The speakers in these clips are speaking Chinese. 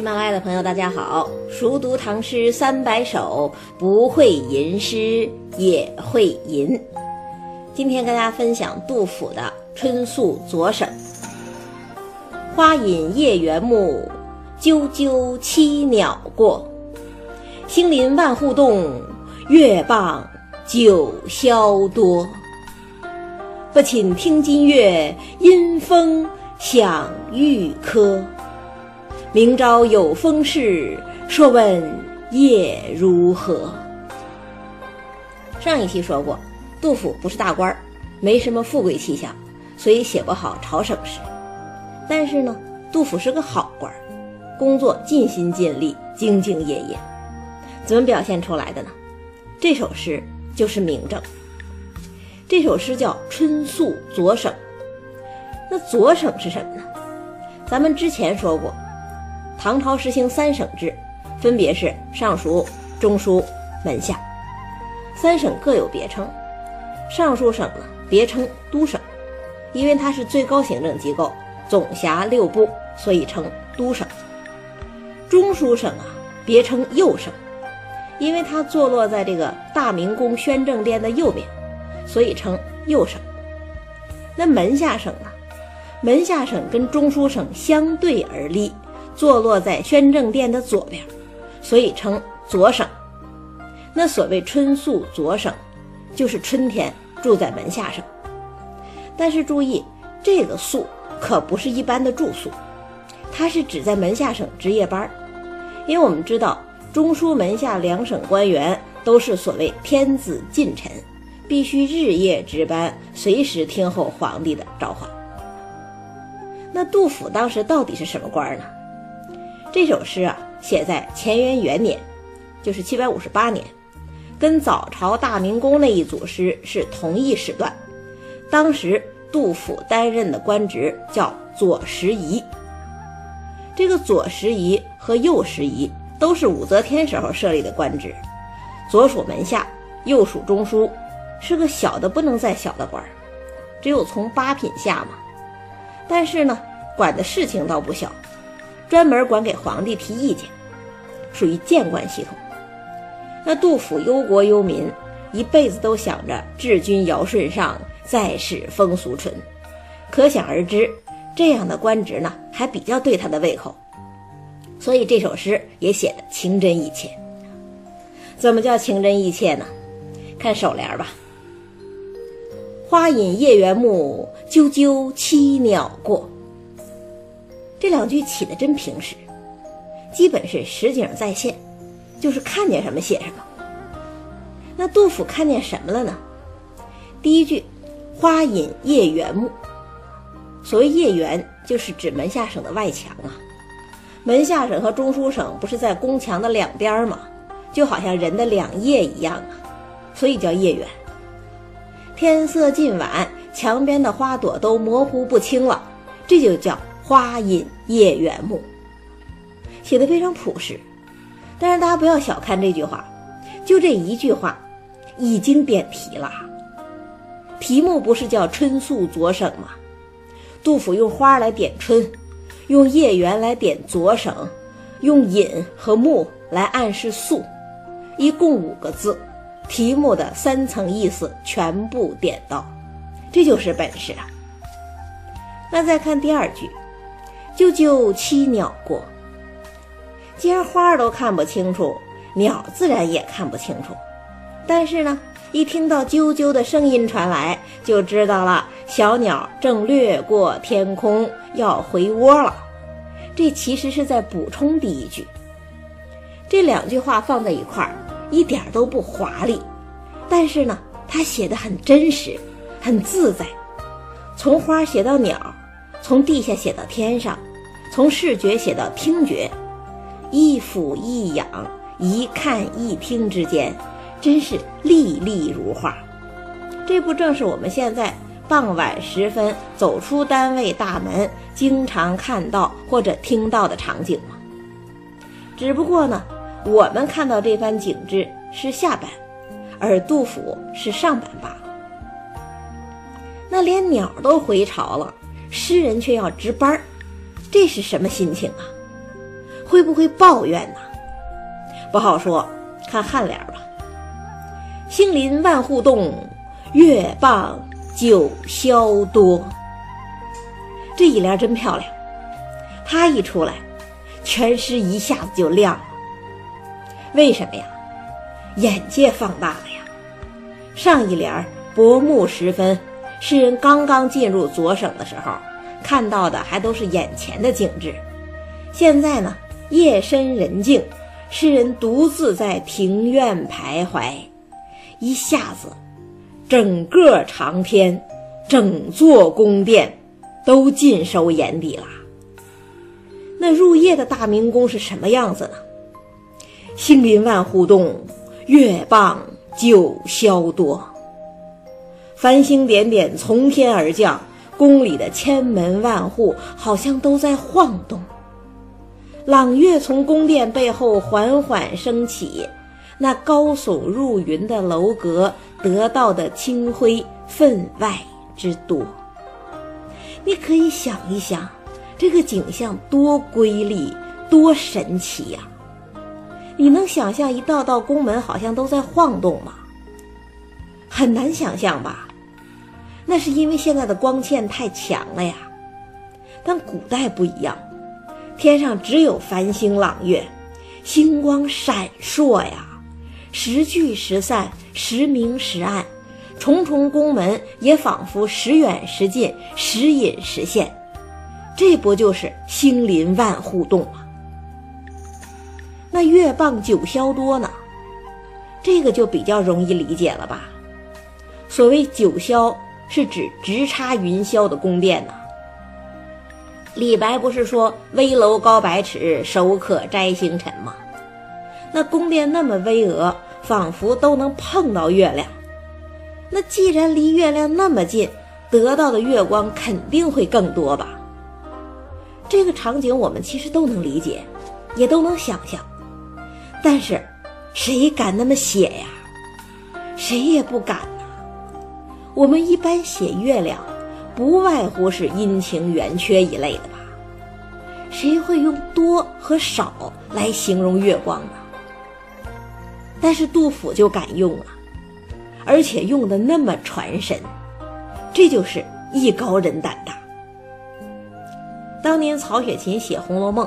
喜马拉雅的朋友，大家好！熟读唐诗三百首，不会吟诗也会吟。今天跟大家分享杜甫的《春宿左省》：花隐夜园木，啾啾栖鸟过。星林万户动，月傍九霄多。不寝听金乐，因风响玉柯。明朝有风事，说问夜如何？上一期说过，杜甫不是大官儿，没什么富贵气象，所以写不好朝省诗。但是呢，杜甫是个好官儿，工作尽心尽力，兢兢业业。怎么表现出来的呢？这首诗就是明证。这首诗叫《春宿左省》。那左省是什么呢？咱们之前说过。唐朝实行三省制，分别是尚书、中书、门下。三省各有别称。尚书省呢，别称都省，因为它是最高行政机构，总辖六部，所以称都省。中书省啊，别称右省，因为它坐落在这个大明宫宣政殿的右边，所以称右省。那门下省呢？门下省跟中书省相对而立。坐落在宣政殿的左边，所以称左省。那所谓春宿左省，就是春天住在门下省。但是注意，这个宿可不是一般的住宿，它是指在门下省值夜班。因为我们知道，中书门下两省官员都是所谓天子近臣，必须日夜值班，随时听候皇帝的召唤。那杜甫当时到底是什么官呢？这首诗啊，写在乾元元年，就是七百五十八年，跟早朝大明宫那一组诗是同一时段。当时杜甫担任的官职叫左拾遗。这个左拾遗和右拾遗都是武则天时候设立的官职，左属门下，右属中书，是个小的不能再小的官儿，只有从八品下嘛。但是呢，管的事情倒不小。专门管给皇帝提意见，属于谏官系统。那杜甫忧国忧民，一辈子都想着治君尧舜上，再使风俗淳，可想而知，这样的官职呢，还比较对他的胃口。所以这首诗也写的情真意切。怎么叫情真意切呢？看首联吧：“花隐夜园木，啾啾栖鸟过。”这两句起的真平实，基本是实景再现，就是看见什么写什么。那杜甫看见什么了呢？第一句“花隐夜园木”，所谓夜园，就是指门下省的外墙啊。门下省和中书省不是在宫墙的两边吗？就好像人的两叶一样啊，所以叫夜园。天色近晚，墙边的花朵都模糊不清了，这就叫。花隐夜园木，写的非常朴实，但是大家不要小看这句话，就这一句话，已经点题了。题目不是叫春宿左省吗？杜甫用花来点春，用夜园来点左省，用隐和木来暗示宿，一共五个字，题目的三层意思全部点到，这就是本事啊。那再看第二句。啾啾栖鸟过。既然花儿都看不清楚，鸟自然也看不清楚。但是呢，一听到啾啾的声音传来，就知道了小鸟正掠过天空，要回窝了。这其实是在补充第一句。这两句话放在一块儿，一点都不华丽，但是呢，它写的很真实，很自在。从花写到鸟。从地下写到天上，从视觉写到听觉，一俯一仰，一看一听之间，真是历历如画。这不正是我们现在傍晚时分走出单位大门，经常看到或者听到的场景吗？只不过呢，我们看到这番景致是下半，而杜甫是上半罢了。那连鸟都回巢了。诗人却要值班儿，这是什么心情啊？会不会抱怨呢？不好说，看颔联吧。兴林万户动，月傍九霄多。这一联真漂亮，它一出来，全诗一下子就亮了。为什么呀？眼界放大了呀。上一联薄暮时分，诗人刚刚进入左省的时候，看到的还都是眼前的景致。现在呢，夜深人静，诗人独自在庭院徘徊，一下子，整个长天，整座宫殿，都尽收眼底了。那入夜的大明宫是什么样子呢？星林万户动，月傍九霄多。繁星点点从天而降，宫里的千门万户好像都在晃动。朗月从宫殿背后缓缓升起，那高耸入云的楼阁得到的清辉分外之多。你可以想一想，这个景象多瑰丽，多神奇呀！你能想象一道道宫门好像都在晃动吗？很难想象吧？那是因为现在的光线太强了呀。但古代不一样，天上只有繁星朗月，星光闪烁呀，时聚时散，时明时暗，重重宫门也仿佛时远时近，时隐时现，这不就是星林万户动吗？那月傍九霄多呢？这个就比较容易理解了吧？所谓九霄，是指直插云霄的宫殿呢。李白不是说“危楼高百尺，手可摘星辰”吗？那宫殿那么巍峨，仿佛都能碰到月亮。那既然离月亮那么近，得到的月光肯定会更多吧？这个场景我们其实都能理解，也都能想象。但是，谁敢那么写呀？谁也不敢。我们一般写月亮，不外乎是阴晴圆缺一类的吧？谁会用多和少来形容月光呢？但是杜甫就敢用啊，而且用的那么传神，这就是艺高人胆大。当年曹雪芹写《红楼梦》，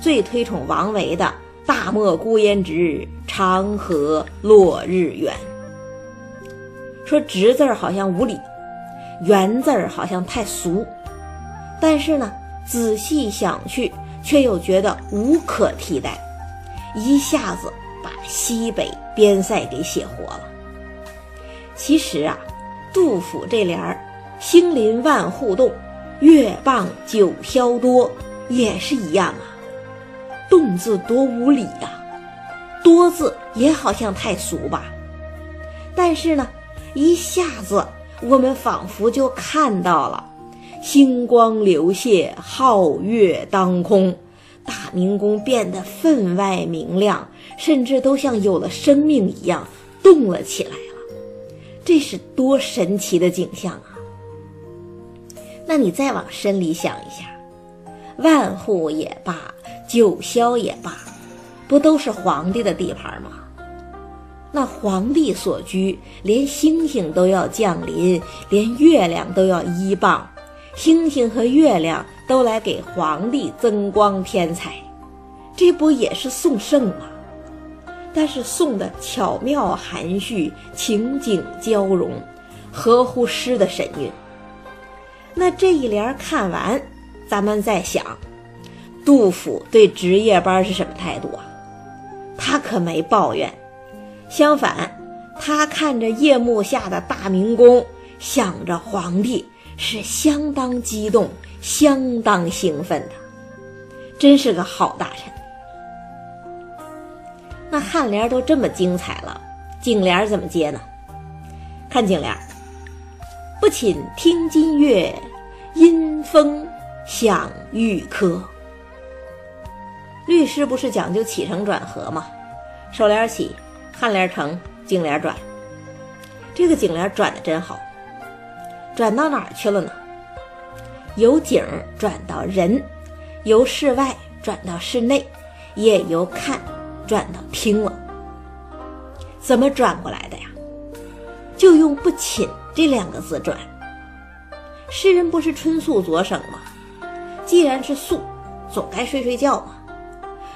最推崇王维的。大漠孤烟直，长河落日圆。说直字儿好像无理，圆字儿好像太俗，但是呢，仔细想去，却又觉得无可替代，一下子把西北边塞给写活了。其实啊，杜甫这联儿“星林万户动，月傍九霄多”也是一样啊。动字多无理呀，多字也好像太俗吧。但是呢，一下子我们仿佛就看到了星光流泻，皓月当空，大明宫变得分外明亮，甚至都像有了生命一样动了起来了。这是多神奇的景象啊！那你再往深里想一下，万户也罢。九霄也罢，不都是皇帝的地盘吗？那皇帝所居，连星星都要降临，连月亮都要依傍，星星和月亮都来给皇帝增光添彩，这不也是送圣吗？但是送的巧妙含蓄，情景交融，合乎诗的神韵。那这一联看完，咱们再想。杜甫对值夜班是什么态度啊？他可没抱怨，相反，他看着夜幕下的大明宫，想着皇帝，是相当激动、相当兴奋的，真是个好大臣。那颔联都这么精彩了，颈联怎么接呢？看颈联，不寝听金乐，因风响玉珂。律诗不是讲究起承转合吗？首联起，颔联成，颈联转。这个颈联转的真好，转到哪儿去了呢？由景转到人，由室外转到室内，也由看转到听了。怎么转过来的呀？就用“不寝”这两个字转。诗人不是春宿左省吗？既然是宿，总该睡睡觉嘛。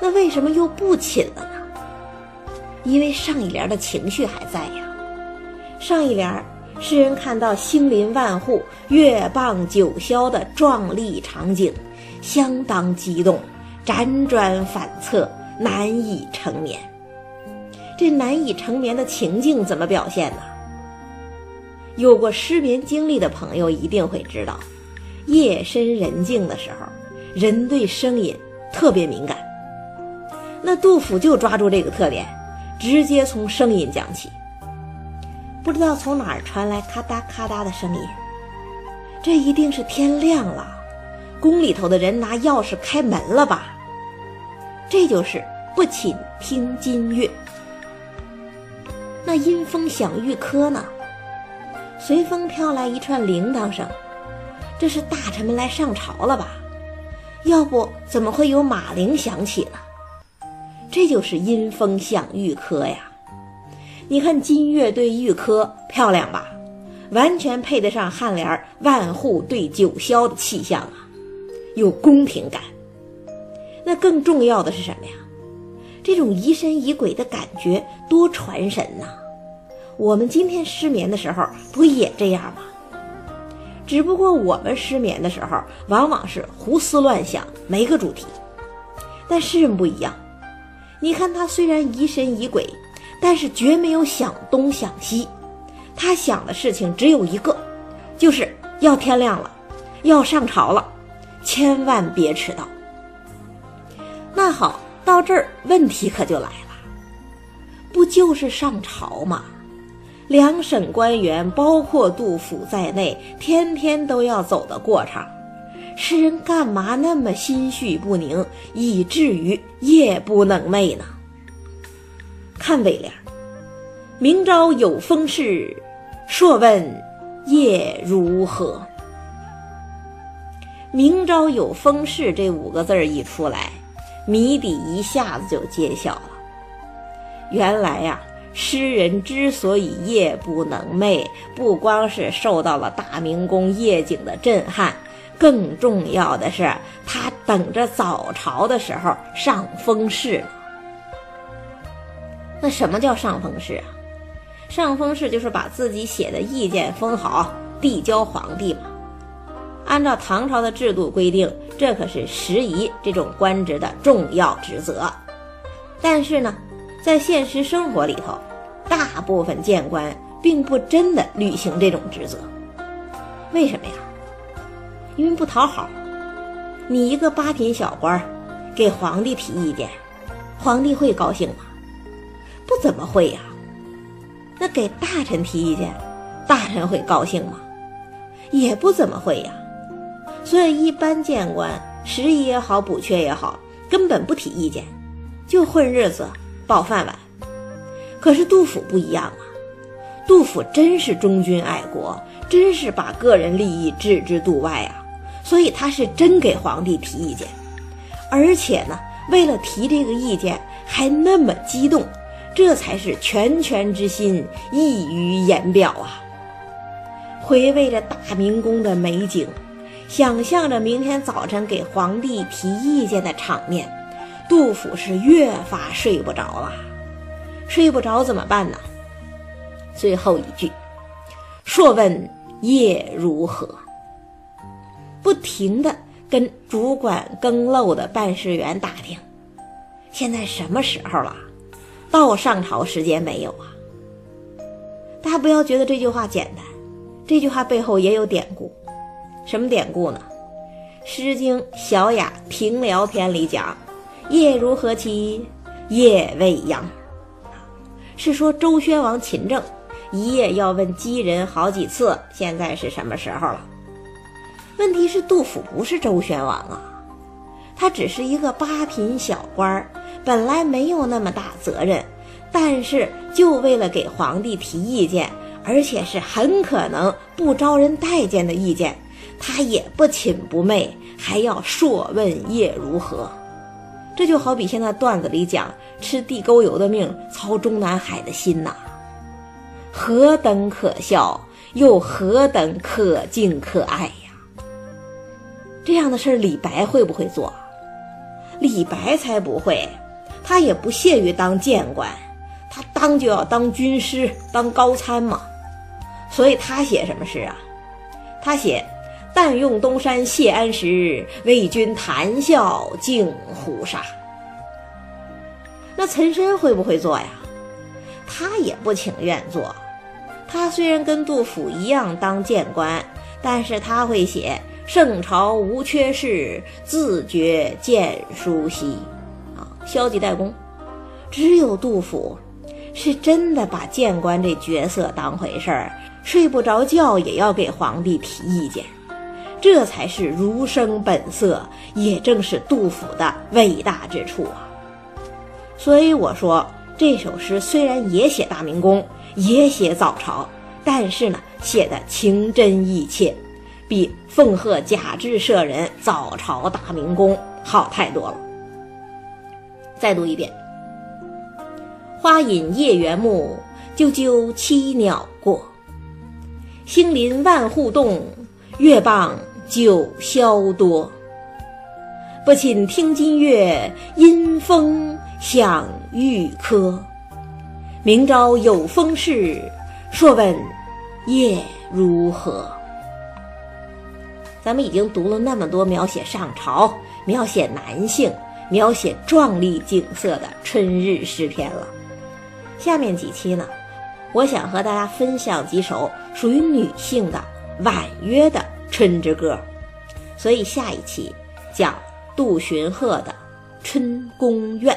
那为什么又不寝了呢？因为上一联的情绪还在呀。上一联，诗人看到兴林万户、月傍九霄的壮丽场景，相当激动，辗转反侧，难以成眠。这难以成眠的情境怎么表现呢？有过失眠经历的朋友一定会知道，夜深人静的时候，人对声音特别敏感。那杜甫就抓住这个特点，直接从声音讲起。不知道从哪儿传来咔嗒咔嗒的声音，这一定是天亮了，宫里头的人拿钥匙开门了吧？这就是不寝听金乐。那阴风响玉科呢？随风飘来一串铃铛声，这是大臣们来上朝了吧？要不怎么会有马铃响起呢？这就是阴风向玉科呀！你看金月对玉科漂亮吧？完全配得上颔联“万户对九霄”的气象啊，有宫廷感。那更重要的是什么呀？这种疑神疑鬼的感觉多传神呐！我们今天失眠的时候不也这样吗？只不过我们失眠的时候往往是胡思乱想，没个主题。但诗人不一样，你看他虽然疑神疑鬼，但是绝没有想东想西。他想的事情只有一个，就是要天亮了，要上朝了，千万别迟到。那好，到这儿问题可就来了，不就是上朝吗？两省官员，包括杜甫在内，天天都要走的过场，诗人干嘛那么心绪不宁，以至于夜不能寐呢？看尾联：“明朝有风事，朔问夜如何？”“明朝有风事”这五个字一出来，谜底一下子就揭晓了。原来呀。诗人之所以夜不能寐，不光是受到了大明宫夜景的震撼，更重要的是他等着早朝的时候上封事。那什么叫上封事啊？上封事就是把自己写的意见封好，递交皇帝嘛。按照唐朝的制度规定，这可是时仪这种官职的重要职责。但是呢？在现实生活里头，大部分谏官并不真的履行这种职责。为什么呀？因为不讨好。你一个八品小官，给皇帝提意见，皇帝会高兴吗？不怎么会呀。那给大臣提意见，大臣会高兴吗？也不怎么会呀。所以一般谏官，拾遗也好，补缺也好，根本不提意见，就混日子。饱饭碗，可是杜甫不一样啊！杜甫真是忠君爱国，真是把个人利益置之度外啊！所以他是真给皇帝提意见，而且呢，为了提这个意见还那么激动，这才是拳拳之心溢于言表啊！回味着大明宫的美景，想象着明天早晨给皇帝提意见的场面。杜甫是越发睡不着了，睡不着怎么办呢？最后一句，朔问夜如何？不停的跟主管更漏的办事员打听，现在什么时候了？到上朝时间没有啊？大家不要觉得这句话简单，这句话背后也有典故。什么典故呢？《诗经·小雅·平辽篇》里讲。夜如何其？夜未央。是说周宣王秦政一夜要问姬人好几次，现在是什么时候了？问题是杜甫不是周宣王啊，他只是一个八品小官儿，本来没有那么大责任，但是就为了给皇帝提意见，而且是很可能不招人待见的意见，他也不寝不寐，还要朔问夜如何。这就好比现在段子里讲吃地沟油的命，操中南海的心呐，何等可笑，又何等可敬可爱！这样的事，李白会不会做？李白才不会，他也不屑于当谏官，他当就要当军师，当高参嘛。所以他写什么诗啊？他写。但用东山谢安时，为君谈笑尽胡沙。那岑参会不会做呀？他也不情愿做。他虽然跟杜甫一样当谏官，但是他会写“圣朝无缺事，自觉谏书兮”，啊，消极怠工。只有杜甫，是真的把谏官这角色当回事儿，睡不着觉也要给皇帝提意见。这才是儒生本色，也正是杜甫的伟大之处啊！所以我说，这首诗虽然也写大明宫，也写早朝，但是呢，写的情真意切，比奉贺贾至舍人早朝大明宫好太多了。再读一遍：花隐夜园木，啾啾栖鸟过。星临万户动，月傍。九霄多，不寝听金乐，因风响玉柯。明朝有风事，说问夜如何？咱们已经读了那么多描写上朝、描写男性、描写壮丽景色的春日诗篇了。下面几期呢，我想和大家分享几首属于女性的婉约的。春之歌，所以下一期讲杜荀鹤的《春宫怨》。